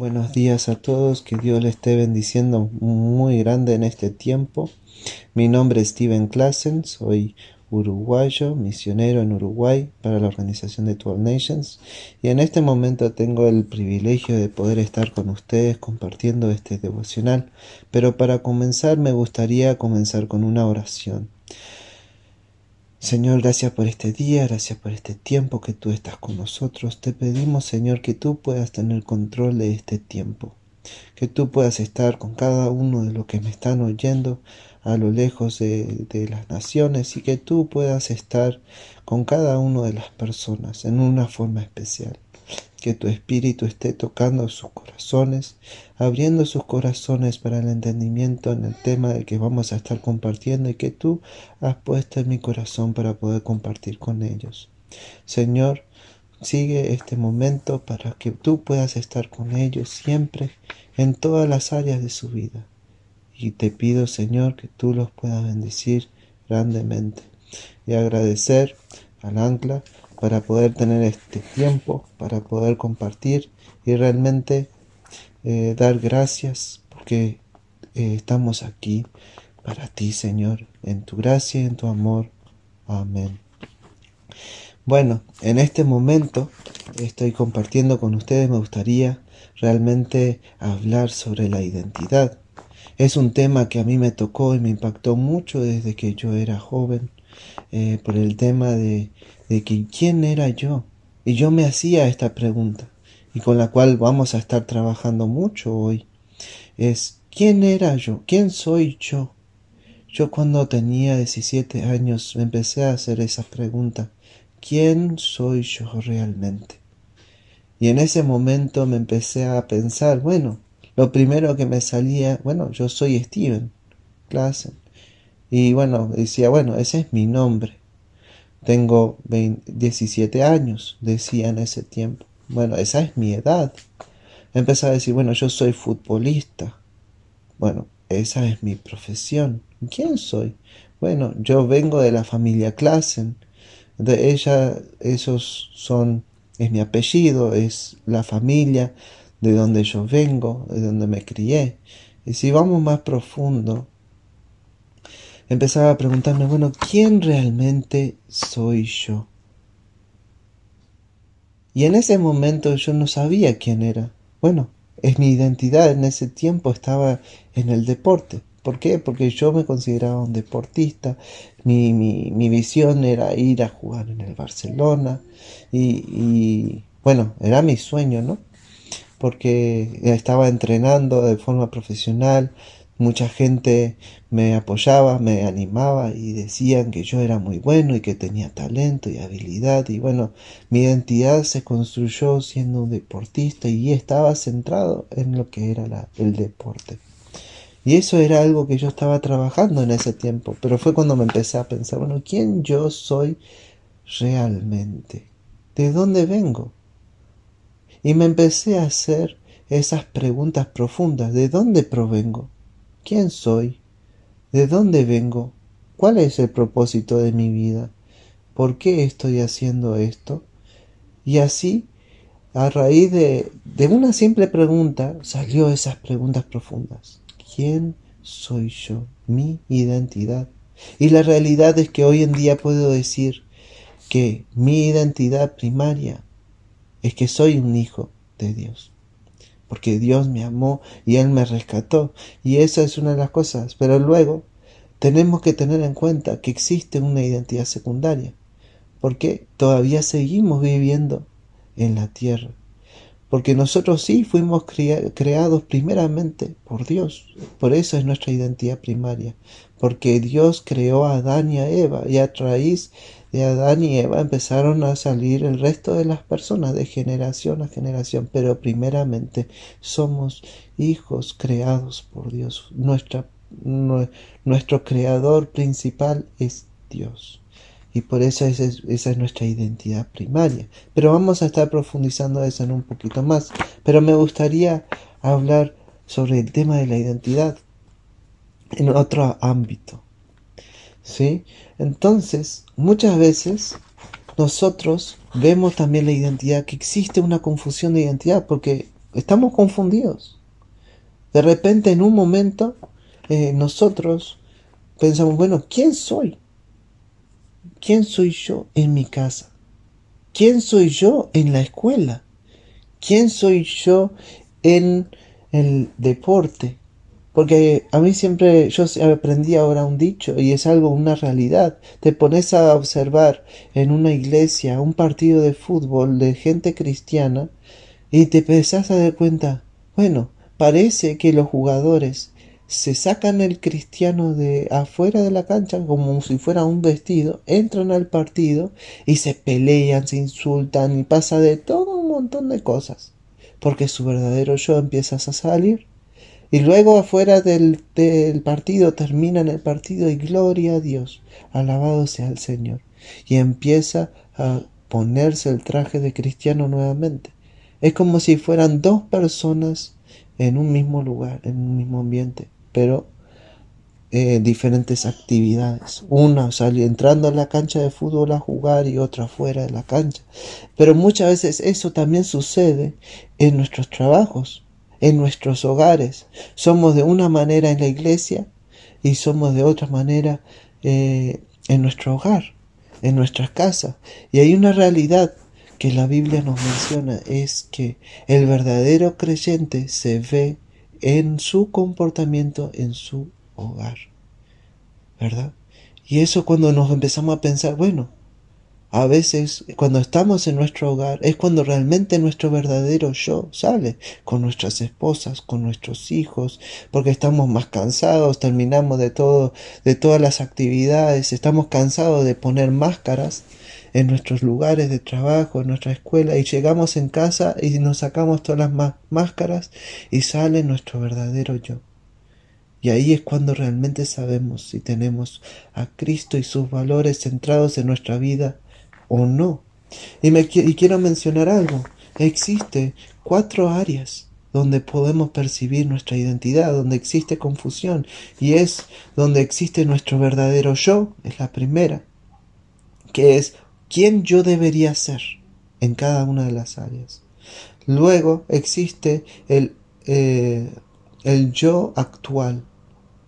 Buenos días a todos, que Dios les esté bendiciendo muy grande en este tiempo. Mi nombre es Steven Klassen, soy uruguayo, misionero en Uruguay para la organización de 12 Nations y en este momento tengo el privilegio de poder estar con ustedes compartiendo este devocional, pero para comenzar me gustaría comenzar con una oración. Señor, gracias por este día, gracias por este tiempo que tú estás con nosotros. Te pedimos, Señor, que tú puedas tener control de este tiempo, que tú puedas estar con cada uno de los que me están oyendo a lo lejos de, de las naciones y que tú puedas estar con cada una de las personas en una forma especial que tu espíritu esté tocando sus corazones, abriendo sus corazones para el entendimiento en el tema del que vamos a estar compartiendo y que tú has puesto en mi corazón para poder compartir con ellos. Señor, sigue este momento para que tú puedas estar con ellos siempre en todas las áreas de su vida. Y te pido, Señor, que tú los puedas bendecir grandemente y agradecer al ancla para poder tener este tiempo, para poder compartir y realmente eh, dar gracias porque eh, estamos aquí para ti, Señor, en tu gracia y en tu amor. Amén. Bueno, en este momento estoy compartiendo con ustedes, me gustaría realmente hablar sobre la identidad. Es un tema que a mí me tocó y me impactó mucho desde que yo era joven, eh, por el tema de, de que quién era yo. Y yo me hacía esta pregunta, y con la cual vamos a estar trabajando mucho hoy. Es, ¿quién era yo? ¿Quién soy yo? Yo cuando tenía 17 años me empecé a hacer esa pregunta. ¿Quién soy yo realmente? Y en ese momento me empecé a pensar, bueno, lo primero que me salía, bueno, yo soy Steven Klassen. Y bueno, decía, bueno, ese es mi nombre. Tengo 17 años, decía en ese tiempo. Bueno, esa es mi edad. Empecé a decir, bueno, yo soy futbolista. Bueno, esa es mi profesión. ¿Quién soy? Bueno, yo vengo de la familia Klassen. De ella, esos son, es mi apellido, es la familia de donde yo vengo, de donde me crié. Y si vamos más profundo, empezaba a preguntarme, bueno, ¿quién realmente soy yo? Y en ese momento yo no sabía quién era. Bueno, es mi identidad en ese tiempo estaba en el deporte. ¿Por qué? Porque yo me consideraba un deportista, mi, mi, mi visión era ir a jugar en el Barcelona y, y bueno, era mi sueño, ¿no? Porque estaba entrenando de forma profesional, Mucha gente me apoyaba, me animaba y decían que yo era muy bueno y que tenía talento y habilidad y bueno, mi identidad se construyó siendo un deportista y estaba centrado en lo que era el deporte. Y eso era algo que yo estaba trabajando en ese tiempo, pero fue cuando me empecé a pensar, bueno, ¿quién yo soy realmente? ¿De dónde vengo? Y me empecé a hacer esas preguntas profundas, ¿de dónde provengo? ¿Quién soy? ¿De dónde vengo? ¿Cuál es el propósito de mi vida? ¿Por qué estoy haciendo esto? Y así, a raíz de, una simple pregunta, salió esas preguntas profundas. ¿Quién soy yo? Mi identidad. Y la realidad es que hoy en día puedo decir que mi identidad primaria es que soy un hijo de Dios porque Dios me amó y Él me rescató. Y esa es una de las cosas. Pero luego tenemos que tener en cuenta que existe una identidad secundaria, porque todavía seguimos viviendo en la tierra. Porque nosotros sí fuimos creados primeramente por Dios. Por eso es nuestra identidad primaria. Porque Dios creó a Adán y a Eva y a raíz de Adán y Eva empezaron a salir el resto de las personas de generación a generación, pero primeramente somos hijos creados por Dios. Nuestra, nuestro creador principal es Dios. Y por eso esa es, esa es nuestra identidad primaria. Pero vamos a estar profundizando eso en un poquito más. Pero me gustaría hablar sobre el tema de la identidad en otro ámbito. ¿Sí? Entonces, muchas veces nosotros vemos también la identidad, que existe una confusión de identidad, porque estamos confundidos. De repente, en un momento, eh, nosotros pensamos, bueno, ¿quién soy? ¿Quién soy yo en mi casa? ¿Quién soy yo en la escuela? ¿Quién soy yo en el deporte? Porque a mí siempre, yo aprendí ahora un dicho y es algo, una realidad. Te pones a observar en una iglesia un partido de fútbol de gente cristiana y te empezás a dar cuenta, bueno, parece que los jugadores se sacan el cristiano de afuera de la cancha como si fuera un vestido, entran al partido y se pelean, se insultan y pasa de todo un montón de cosas. Porque su verdadero yo empieza a salir y luego afuera del, del partido terminan el partido y gloria a Dios, alabado sea el Señor. Y empieza a ponerse el traje de cristiano nuevamente. Es como si fueran dos personas en un mismo lugar, en un mismo ambiente, pero eh, diferentes actividades. Una sale entrando a la cancha de fútbol a jugar y otra fuera de la cancha. Pero muchas veces eso también sucede en nuestros trabajos en nuestros hogares. Somos de una manera en la iglesia y somos de otra manera eh, en nuestro hogar, en nuestras casas. Y hay una realidad que la Biblia nos menciona, es que el verdadero creyente se ve en su comportamiento en su hogar. ¿Verdad? Y eso cuando nos empezamos a pensar, bueno, a veces, cuando estamos en nuestro hogar, es cuando realmente nuestro verdadero yo sale, con nuestras esposas, con nuestros hijos, porque estamos más cansados, terminamos de todo, de todas las actividades, estamos cansados de poner máscaras en nuestros lugares de trabajo, en nuestra escuela, y llegamos en casa y nos sacamos todas las máscaras y sale nuestro verdadero yo. Y ahí es cuando realmente sabemos si tenemos a Cristo y sus valores centrados en nuestra vida o no. Y, me, y quiero mencionar algo. Existe cuatro áreas donde podemos percibir nuestra identidad, donde existe confusión, y es donde existe nuestro verdadero yo, es la primera, que es quién yo debería ser en cada una de las áreas. Luego existe el, eh, el yo actual,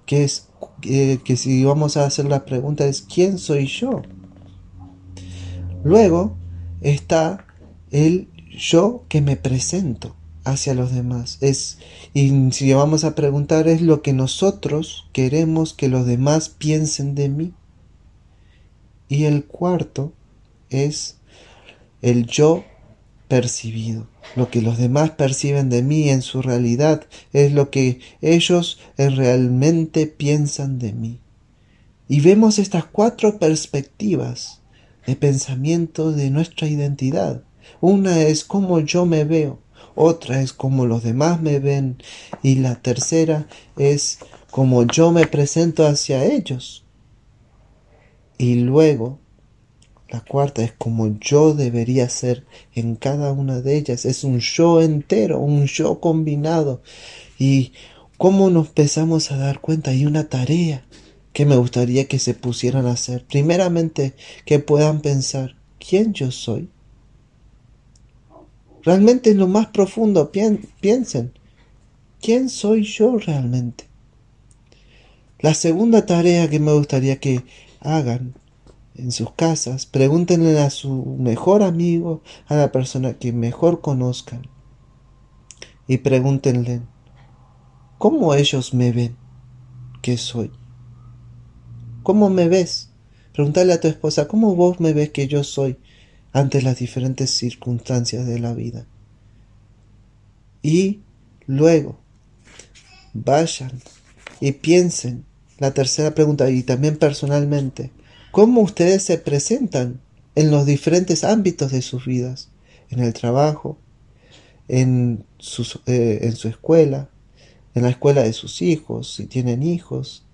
que es eh, que si vamos a hacer la pregunta es ¿quién soy yo? Luego está el yo que me presento hacia los demás. Es, y si vamos a preguntar, es lo que nosotros queremos que los demás piensen de mí. Y el cuarto es el yo percibido. Lo que los demás perciben de mí en su realidad es lo que ellos realmente piensan de mí. Y vemos estas cuatro perspectivas de pensamiento de nuestra identidad. Una es cómo yo me veo, otra es cómo los demás me ven y la tercera es cómo yo me presento hacia ellos. Y luego, la cuarta es como yo debería ser en cada una de ellas. Es un yo entero, un yo combinado. Y cómo nos empezamos a dar cuenta, hay una tarea que me gustaría que se pusieran a hacer. Primeramente, que puedan pensar, ¿quién yo soy? Realmente en lo más profundo piensen, ¿quién soy yo realmente? La segunda tarea que me gustaría que hagan en sus casas, pregúntenle a su mejor amigo, a la persona que mejor conozcan, y pregúntenle, ¿cómo ellos me ven que soy? ¿Cómo me ves? Pregúntale a tu esposa, ¿cómo vos me ves que yo soy ante las diferentes circunstancias de la vida? Y luego, vayan y piensen la tercera pregunta y también personalmente, ¿cómo ustedes se presentan en los diferentes ámbitos de sus vidas? En el trabajo, en, eh, en su escuela, en la escuela de sus hijos, si tienen hijos,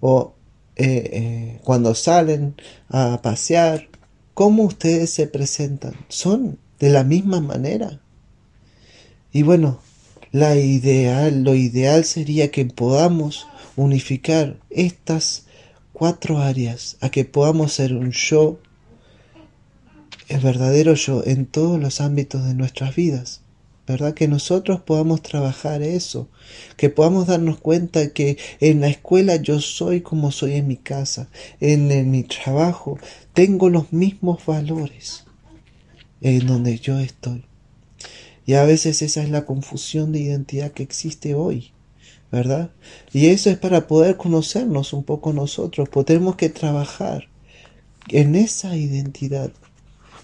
o eh, eh, cuando salen a pasear, cómo ustedes se presentan. Son de la misma manera. Y bueno, la ideal, lo ideal sería que podamos unificar estas cuatro áreas, a que podamos ser un yo, el verdadero yo, en todos los ámbitos de nuestras vidas. ¿Verdad? Que nosotros podamos trabajar eso, que podamos darnos cuenta que en la escuela yo soy como soy en mi casa, en, mi trabajo tengo los mismos valores en donde yo estoy. Y a veces esa es la confusión de identidad que existe hoy, ¿verdad? Y eso es para poder conocernos un poco nosotros, pues tenemos que trabajar en esa identidad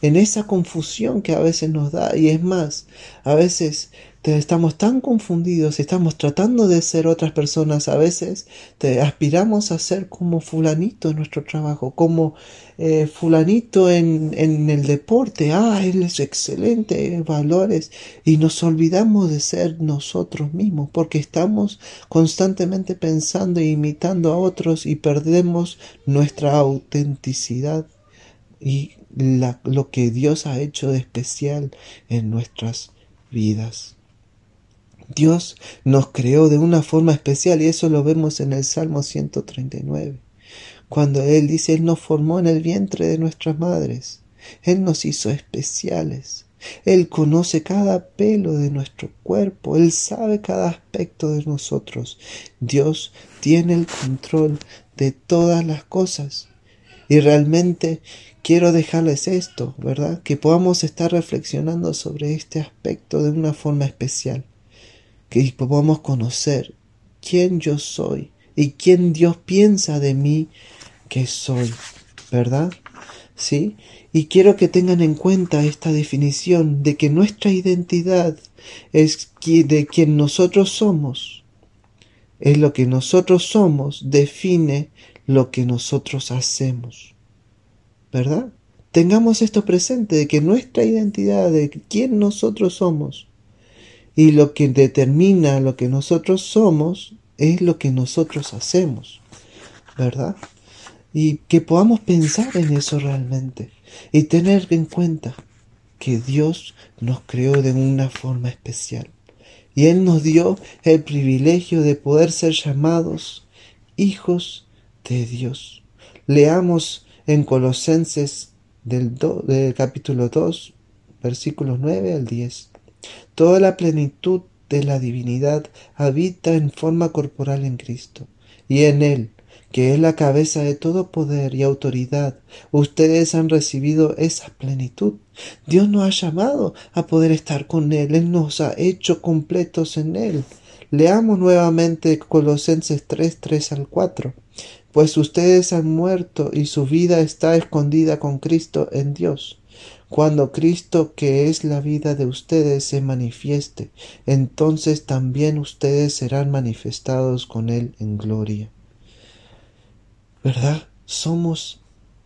en esa confusión que a veces nos da. Y es más, a veces estamos tan confundidos, estamos tratando de ser otras personas, a veces te aspiramos a ser como fulanito en nuestro trabajo, como eh, fulanito en, en el deporte, ah, él es excelente, valores, y nos olvidamos de ser nosotros mismos, porque estamos constantemente pensando e imitando a otros y perdemos nuestra autenticidad. Y lo que Dios ha hecho de especial en nuestras vidas. Dios nos creó de una forma especial y eso lo vemos en el Salmo 139, cuando Él dice, Él nos formó en el vientre de nuestras madres, Él nos hizo especiales, Él conoce cada pelo de nuestro cuerpo, Él sabe cada aspecto de nosotros, Dios tiene el control de todas las cosas. Y realmente quiero dejarles esto, ¿verdad? Que podamos estar reflexionando sobre este aspecto de una forma especial. Que podamos conocer quién yo soy y quién Dios piensa de mí que soy, ¿verdad? ¿Sí? Y quiero que tengan en cuenta esta definición de que nuestra identidad es de quien nosotros somos. Es lo que nosotros somos define lo que nosotros hacemos. ¿Verdad? Tengamos esto presente de que nuestra identidad, de quién nosotros somos y lo que determina lo que nosotros somos es lo que nosotros hacemos, ¿verdad? Y que podamos pensar en eso realmente y tener en cuenta que Dios nos creó de una forma especial y Él nos dio el privilegio de poder ser llamados hijos de Dios. Leamos en Colosenses del, capítulo 2, versículos 9 al 10. Toda la plenitud de la divinidad habita en forma corporal en Cristo, y en Él, que es la cabeza de todo poder y autoridad, ustedes han recibido esa plenitud. Dios nos ha llamado a poder estar con Él, Él nos ha hecho completos en Él. Leamos nuevamente Colosenses 3, 3 al 4 pues ustedes han muerto y su vida está escondida con Cristo en Dios. Cuando Cristo, que es la vida de ustedes, se manifieste, entonces también ustedes serán manifestados con Él en gloria. ¿Verdad? Somos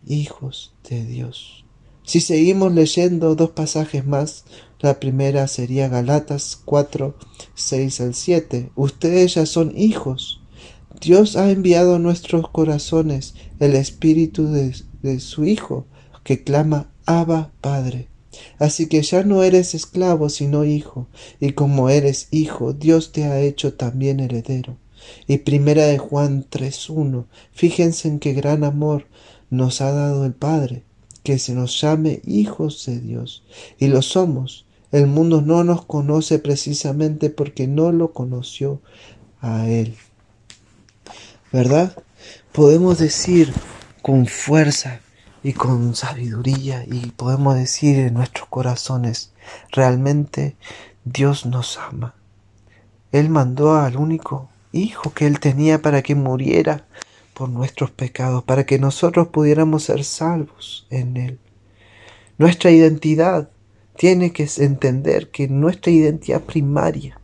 hijos de Dios. Si seguimos leyendo dos pasajes más, la primera sería Galatas 4, 6 al 7. Ustedes ya son hijos Dios ha enviado a nuestros corazones el espíritu de, su Hijo, que clama Abba Padre. Así que ya no eres esclavo, sino hijo, y como eres hijo, Dios te ha hecho también heredero. Y primera de Juan 3.1, fíjense en qué gran amor nos ha dado el Padre, que se nos llame hijos de Dios, y lo somos. El mundo no nos conoce precisamente porque no lo conoció a Él. ¿Verdad? Podemos decir con fuerza y con sabiduría y podemos decir en nuestros corazones, realmente Dios nos ama. Él mandó al único Hijo que Él tenía para que muriera por nuestros pecados, para que nosotros pudiéramos ser salvos en Él. Nuestra identidad tiene que entender que nuestra identidad primaria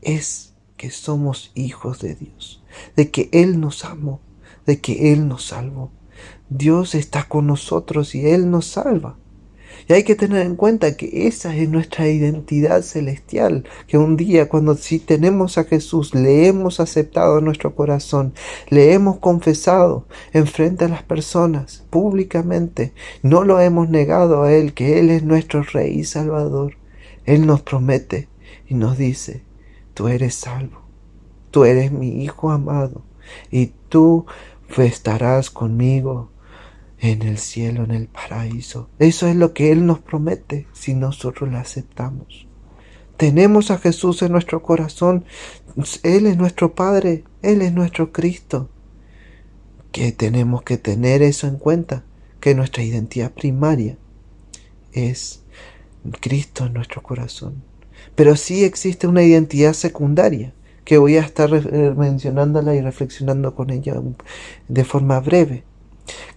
es que somos hijos de Dios de que Él nos amó, de que Él nos salvó. Dios está con nosotros y Él nos salva. Y hay que tener en cuenta que esa es nuestra identidad celestial, que un día cuando si tenemos a Jesús, le hemos aceptado en nuestro corazón, le hemos confesado en frente a las personas, públicamente, no lo hemos negado a Él, que Él es nuestro Rey y Salvador. Él nos promete y nos dice, tú eres salvo tú eres mi Hijo amado, y tú estarás conmigo en el cielo, en el paraíso. Eso es lo que Él nos promete si nosotros lo aceptamos. Tenemos a Jesús en nuestro corazón. Él es nuestro Padre, Él es nuestro Cristo. Que tenemos que tener eso en cuenta, que nuestra identidad primaria es Cristo en nuestro corazón. Pero sí existe una identidad secundaria, que voy a estar eh, mencionándola y reflexionando con ella de forma breve,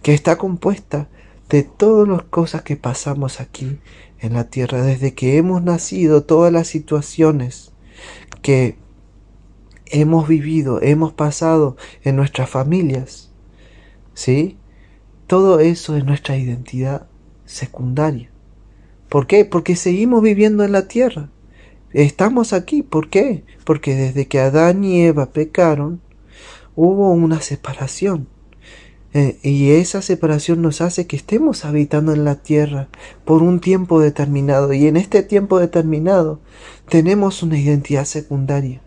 que está compuesta de todas las cosas que pasamos aquí en la tierra, desde que hemos nacido, todas las situaciones que hemos vivido, hemos pasado en nuestras familias, ¿sí? Todo eso es nuestra identidad secundaria. ¿Por qué? Porque seguimos viviendo en la tierra. Estamos aquí. ¿Por qué? Porque desde que Adán y Eva pecaron, hubo una separación. Eh, y esa separación nos hace que estemos habitando en la tierra por un tiempo determinado. Y en este tiempo determinado tenemos una identidad secundaria.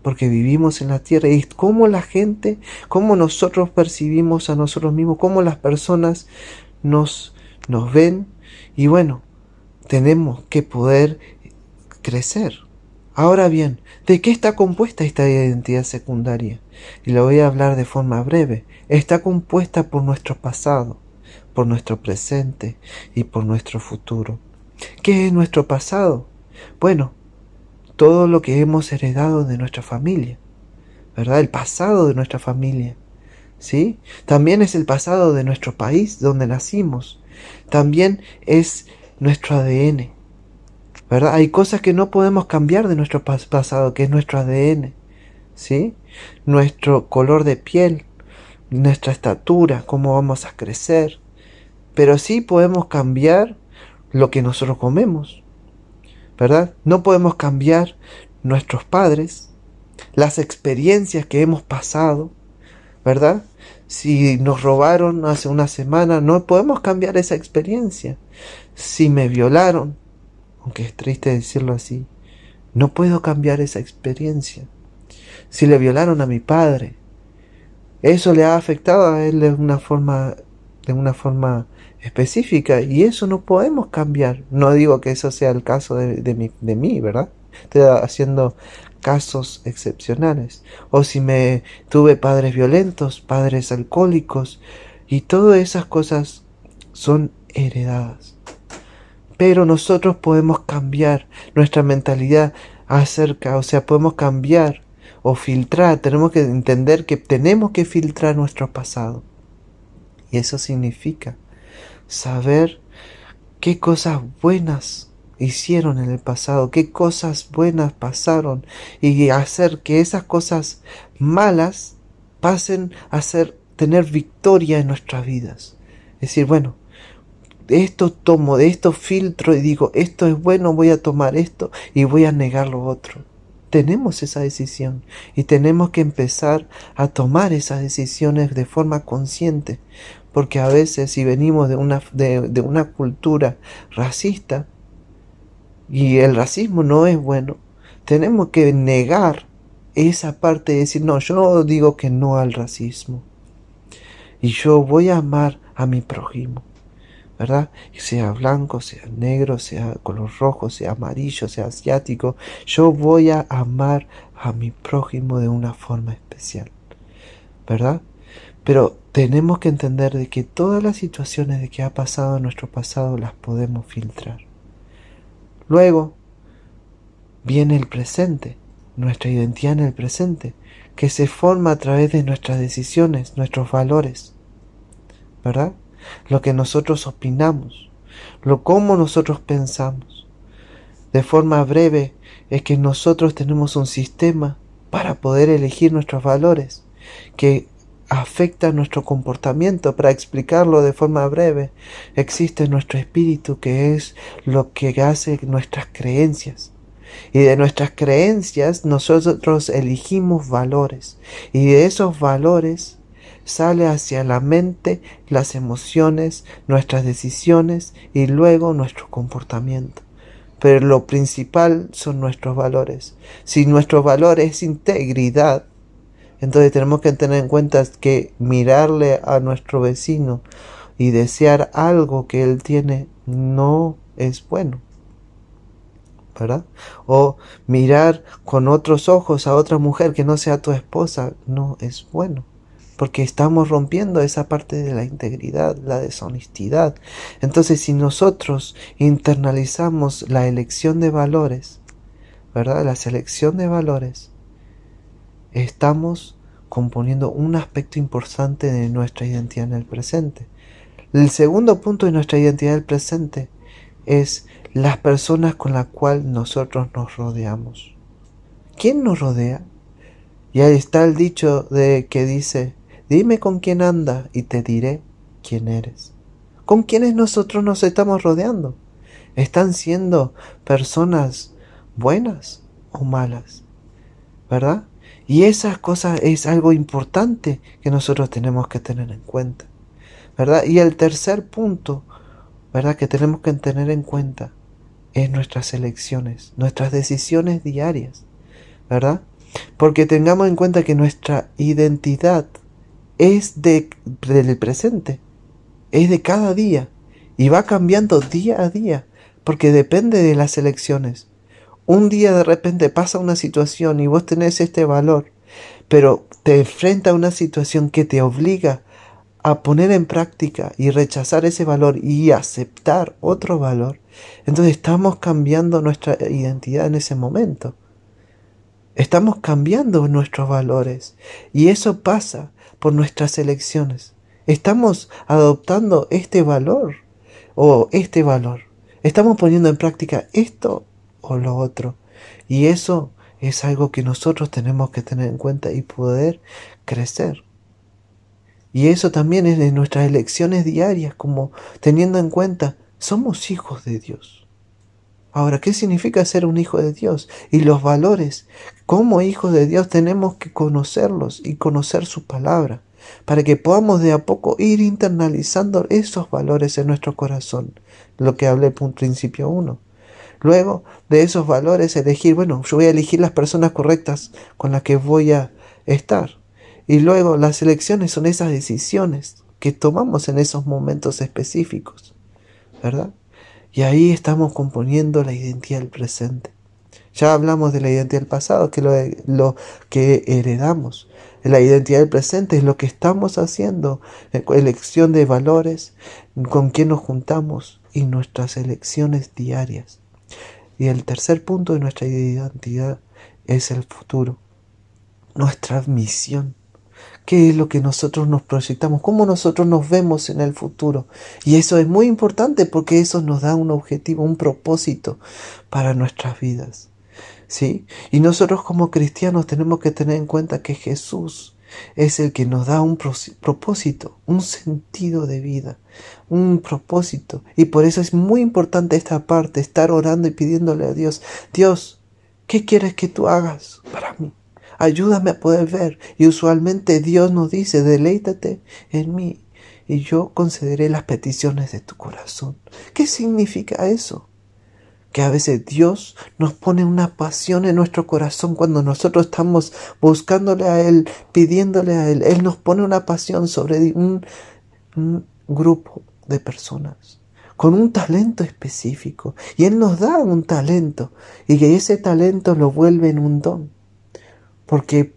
Porque vivimos en la tierra. Y cómo la gente, cómo nosotros percibimos a nosotros mismos, cómo las personas nos, nos ven. Y bueno, tenemos que poder crecer. Ahora bien, ¿de qué está compuesta esta identidad secundaria? Y lo voy a hablar de forma breve. Está compuesta por nuestro pasado, por nuestro presente y por nuestro futuro. ¿Qué es nuestro pasado? Bueno, todo lo que hemos heredado de nuestra familia, ¿verdad? El pasado de nuestra familia, ¿sí? También es el pasado de nuestro país donde nacimos. También es nuestro ADN, ¿verdad? Hay cosas que no podemos cambiar de nuestro pasado, que es nuestro ADN, ¿sí? Nuestro color de piel, nuestra estatura, cómo vamos a crecer. Pero sí podemos cambiar lo que nosotros comemos, ¿verdad? No podemos cambiar nuestros padres, las experiencias que hemos pasado, ¿verdad? Si nos robaron hace una semana, no podemos cambiar esa experiencia. Si me violaron, aunque es triste decirlo así, no puedo cambiar esa experiencia. Si le violaron a mi padre, eso le ha afectado a él de una forma, de una forma específica y eso no podemos cambiar. No digo que eso sea el caso de, de, de mí, ¿verdad? Estoy haciendo casos excepcionales. O si me tuve padres violentos, padres alcohólicos y todas esas cosas son heredadas pero nosotros podemos cambiar nuestra mentalidad acerca, o sea, podemos cambiar o filtrar, tenemos que entender que tenemos que filtrar nuestro pasado. Y eso significa saber qué cosas buenas hicieron en el pasado, qué cosas buenas pasaron y hacer que esas cosas malas pasen a ser tener victoria en nuestras vidas. Es decir, bueno, esto tomo, de esto filtro y digo, esto es bueno, voy a tomar esto y voy a negar lo otro. Tenemos esa decisión y tenemos que empezar a tomar esas decisiones de forma consciente, porque a veces si venimos de una, de, de una cultura racista y el racismo no es bueno, tenemos que negar esa parte de decir, no, yo digo que no al racismo y yo voy a amar a mi prójimo. ¿Verdad? Sea blanco, sea negro, sea color rojo, sea amarillo, sea asiático, yo voy a amar a mi prójimo de una forma especial, ¿verdad? Pero tenemos que entender de que todas las situaciones de que ha pasado en nuestro pasado las podemos filtrar. Luego viene el presente, nuestra identidad en el presente, que se forma a través de nuestras decisiones, nuestros valores, ¿verdad? Lo que nosotros opinamos, lo cómo nosotros pensamos. De forma breve es que nosotros tenemos un sistema para poder elegir nuestros valores que afecta nuestro comportamiento. Para explicarlo de forma breve, existe nuestro espíritu que es lo que hace nuestras creencias. Y de nuestras creencias nosotros elegimos valores. Y de esos valores sale hacia la mente las emociones, nuestras decisiones y luego nuestro comportamiento. Pero lo principal son nuestros valores. Si nuestro valor es integridad, entonces tenemos que tener en cuenta que mirarle a nuestro vecino y desear algo que él tiene no es bueno. ¿verdad? O mirar con otros ojos a otra mujer que no sea tu esposa no es bueno, porque estamos rompiendo esa parte de la integridad, la deshonestidad. Entonces, si nosotros internalizamos la elección de valores, ¿verdad? La selección de valores, estamos componiendo un aspecto importante de nuestra identidad en el presente. El segundo punto de nuestra identidad del presente es las personas con las cuales nosotros nos rodeamos. ¿Quién nos rodea? Y ahí está el dicho de que dice, dime con quién anda y te diré quién eres. ¿Con quiénes nosotros nos estamos rodeando? ¿Están siendo personas buenas o malas? ¿Verdad? Y esas cosas es algo importante que nosotros tenemos que tener en cuenta. ¿Verdad? Y el tercer punto, ¿verdad? Que tenemos que tener en cuenta es nuestras elecciones, nuestras decisiones diarias. ¿Verdad? Porque tengamos en cuenta que nuestra identidad es de, del presente, es de cada día y va cambiando día a día porque depende de las elecciones. Un día de repente pasa una situación y vos tenés este valor, pero te enfrenta a una situación que te obliga a poner en práctica y rechazar ese valor y aceptar otro valor, entonces estamos cambiando nuestra identidad en ese momento. Estamos cambiando nuestros valores. Y eso pasa por nuestras elecciones. Estamos adoptando este valor o este valor. Estamos poniendo en práctica esto o lo otro. Y eso es algo que nosotros tenemos que tener en cuenta y poder crecer. Y eso también es de nuestras elecciones diarias, como teniendo en cuenta, somos hijos de Dios. Ahora, ¿qué significa ser un hijo de Dios? Y los valores, como hijos de Dios tenemos que conocerlos y conocer su palabra, para que podamos de a poco ir internalizando esos valores en nuestro corazón, lo que hablé en principio uno. Luego de esos valores elegir, bueno, yo voy a elegir las personas correctas con las que voy a estar. Y luego las elecciones son esas decisiones que tomamos en esos momentos específicos, ¿verdad? Y ahí estamos componiendo la identidad del presente. Ya hablamos de la identidad del pasado, que lo, lo que heredamos. La identidad del presente es lo que estamos haciendo, elección de valores, con quién nos juntamos y nuestras elecciones diarias. Y el tercer punto de nuestra identidad es el futuro, nuestra misión. ¿Qué es lo que nosotros nos proyectamos? ¿Cómo nosotros nos vemos en el futuro? Y eso es muy importante porque eso nos da un objetivo, un propósito para nuestras vidas. ¿Sí? Y nosotros como cristianos tenemos que tener en cuenta que Jesús es el que nos da un propósito, un sentido de vida, un propósito. Y por eso es muy importante esta parte, estar orando y pidiéndole a Dios, Dios, ¿qué quieres que tú hagas para mí? Ayúdame a poder ver. Y usualmente Dios nos dice, deleítate en mí y yo concederé las peticiones de tu corazón. ¿Qué significa eso? que a veces Dios nos pone una pasión en nuestro corazón cuando nosotros estamos buscándole a Él, pidiéndole a Él. Él nos pone una pasión sobre un, grupo de personas con un talento específico y Él nos da un talento y que ese talento lo vuelve en un don. Porque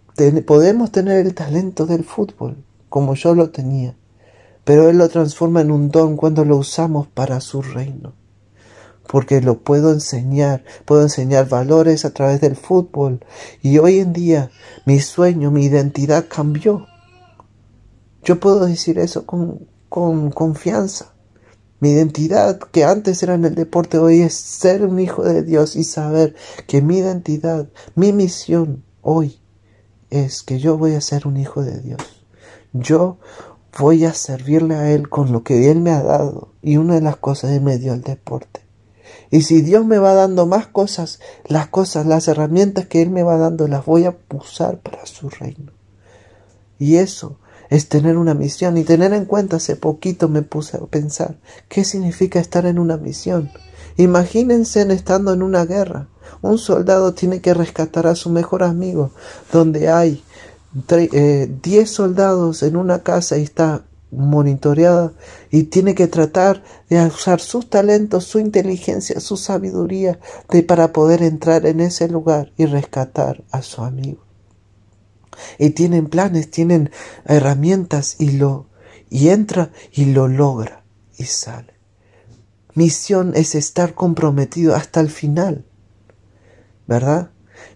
podemos tener el talento del fútbol como yo lo tenía, pero Él lo transforma en un don cuando lo usamos para su reino porque lo puedo enseñar, puedo enseñar valores a través del fútbol. Y hoy en día mi sueño, mi identidad cambió. Yo puedo decir eso con, con confianza. Mi identidad que antes era en el deporte hoy es ser un hijo de Dios y saber que mi identidad, mi misión hoy es que yo voy a ser un hijo de Dios. Yo voy a servirle a Él con lo que Él me ha dado y una de las cosas es me dio el deporte. Y si Dios me va dando más cosas, las cosas, las herramientas que Él me va dando, las voy a usar para su reino. Y eso es tener una misión. Y tener en cuenta, hace poquito me puse a pensar, ¿qué significa estar en una misión? Imagínense estando en una guerra. Un soldado tiene que rescatar a su mejor amigo, donde hay 10 eh, soldados en una casa y está monitoreada y tiene que tratar de usar sus talentos, su inteligencia, su sabiduría para poder entrar en ese lugar y rescatar a su amigo. Y tienen planes, tienen herramientas y lo y entra y lo logra y sale. Misión es estar comprometido hasta el final. ¿Verdad?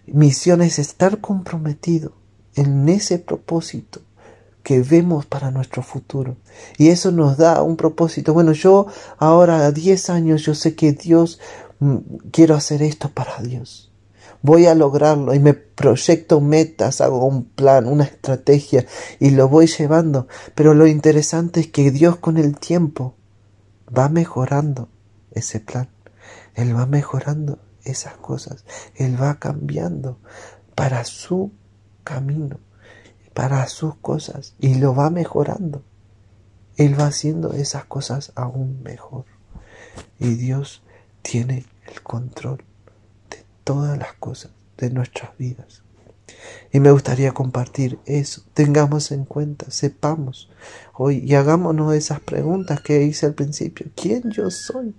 Misión es estar comprometido en ese propósito que vemos para nuestro futuro. Y eso nos da un propósito. Bueno, yo ahora a 10 años yo sé que Dios, mm, quiero hacer esto para Dios. Voy a lograrlo y me proyecto metas, hago un plan, una estrategia y lo voy llevando. Pero lo interesante es que Dios con el tiempo va mejorando ese plan. Él va mejorando esas cosas. Él va cambiando para su camino para sus cosas y lo va mejorando. Él va haciendo esas cosas aún mejor. Y Dios tiene el control de todas las cosas de nuestras vidas. Y me gustaría compartir eso. Tengamos en cuenta, sepamos hoy y hagámonos esas preguntas que hice al principio. ¿Quién yo soy?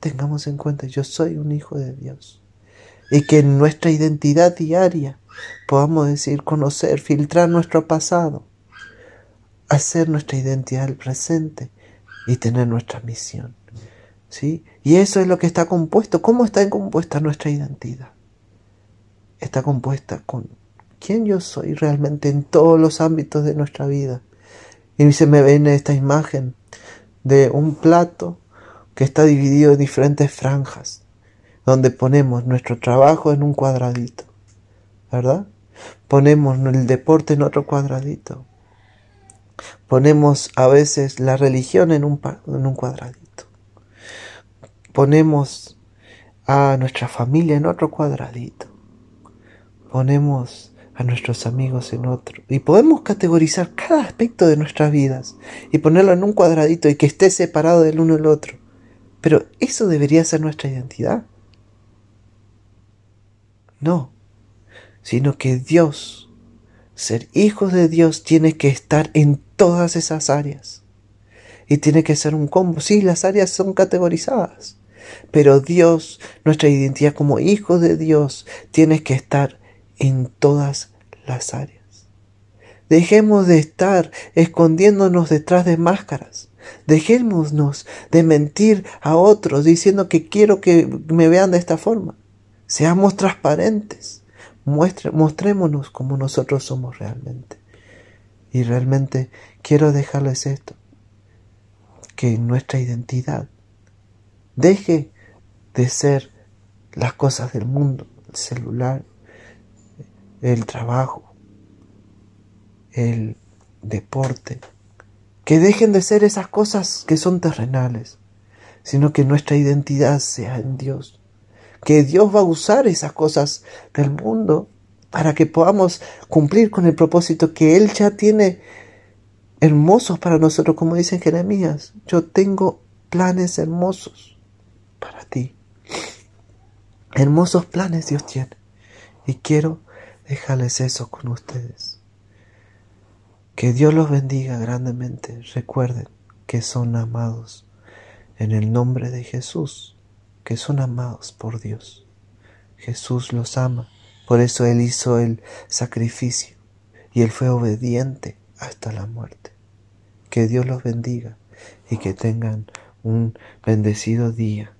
Tengamos en cuenta, yo soy un hijo de Dios. Y que en nuestra identidad diaria podamos decir, conocer, filtrar nuestro pasado, hacer nuestra identidad el presente y tener nuestra misión. ¿Sí? Y eso es lo que está compuesto. ¿Cómo está compuesta nuestra identidad? Está compuesta con quién yo soy realmente en todos los ámbitos de nuestra vida. Y se me viene esta imagen de un plato que está dividido en diferentes franjas, donde ponemos nuestro trabajo en un cuadradito, ¿verdad? Ponemos el deporte en otro cuadradito. Ponemos a veces la religión en un, en un cuadradito. Ponemos a nuestra familia en otro cuadradito. Ponemos a nuestros amigos en otro. Y podemos categorizar cada aspecto de nuestras vidas y ponerlo en un cuadradito y que esté separado del uno del otro. Pero eso debería ser nuestra identidad. No sino que Dios, ser hijos de Dios, tiene que estar en todas esas áreas. Y tiene que ser un combo. Sí, las áreas son categorizadas, pero Dios, nuestra identidad como hijos de Dios, tiene que estar en todas las áreas. Dejemos de estar escondiéndonos detrás de máscaras. Dejémonos de mentir a otros diciendo que quiero que me vean de esta forma. Seamos transparentes mostrémonos como nosotros somos realmente. Y realmente quiero dejarles esto, que nuestra identidad deje de ser las cosas del mundo, el celular, el trabajo, el deporte, que dejen de ser esas cosas que son terrenales, sino que nuestra identidad sea en Dios, que Dios va a usar esas cosas del mundo para que podamos cumplir con el propósito que Él ya tiene hermosos para nosotros, como dice Jeremías. Yo tengo planes hermosos para ti. Hermosos planes Dios tiene. Y quiero dejarles eso con ustedes. Que Dios los bendiga grandemente. Recuerden que son amados en el nombre de Jesús que son amados por Dios. Jesús los ama, por eso Él hizo el sacrificio y Él fue obediente hasta la muerte. Que Dios los bendiga y que tengan un bendecido día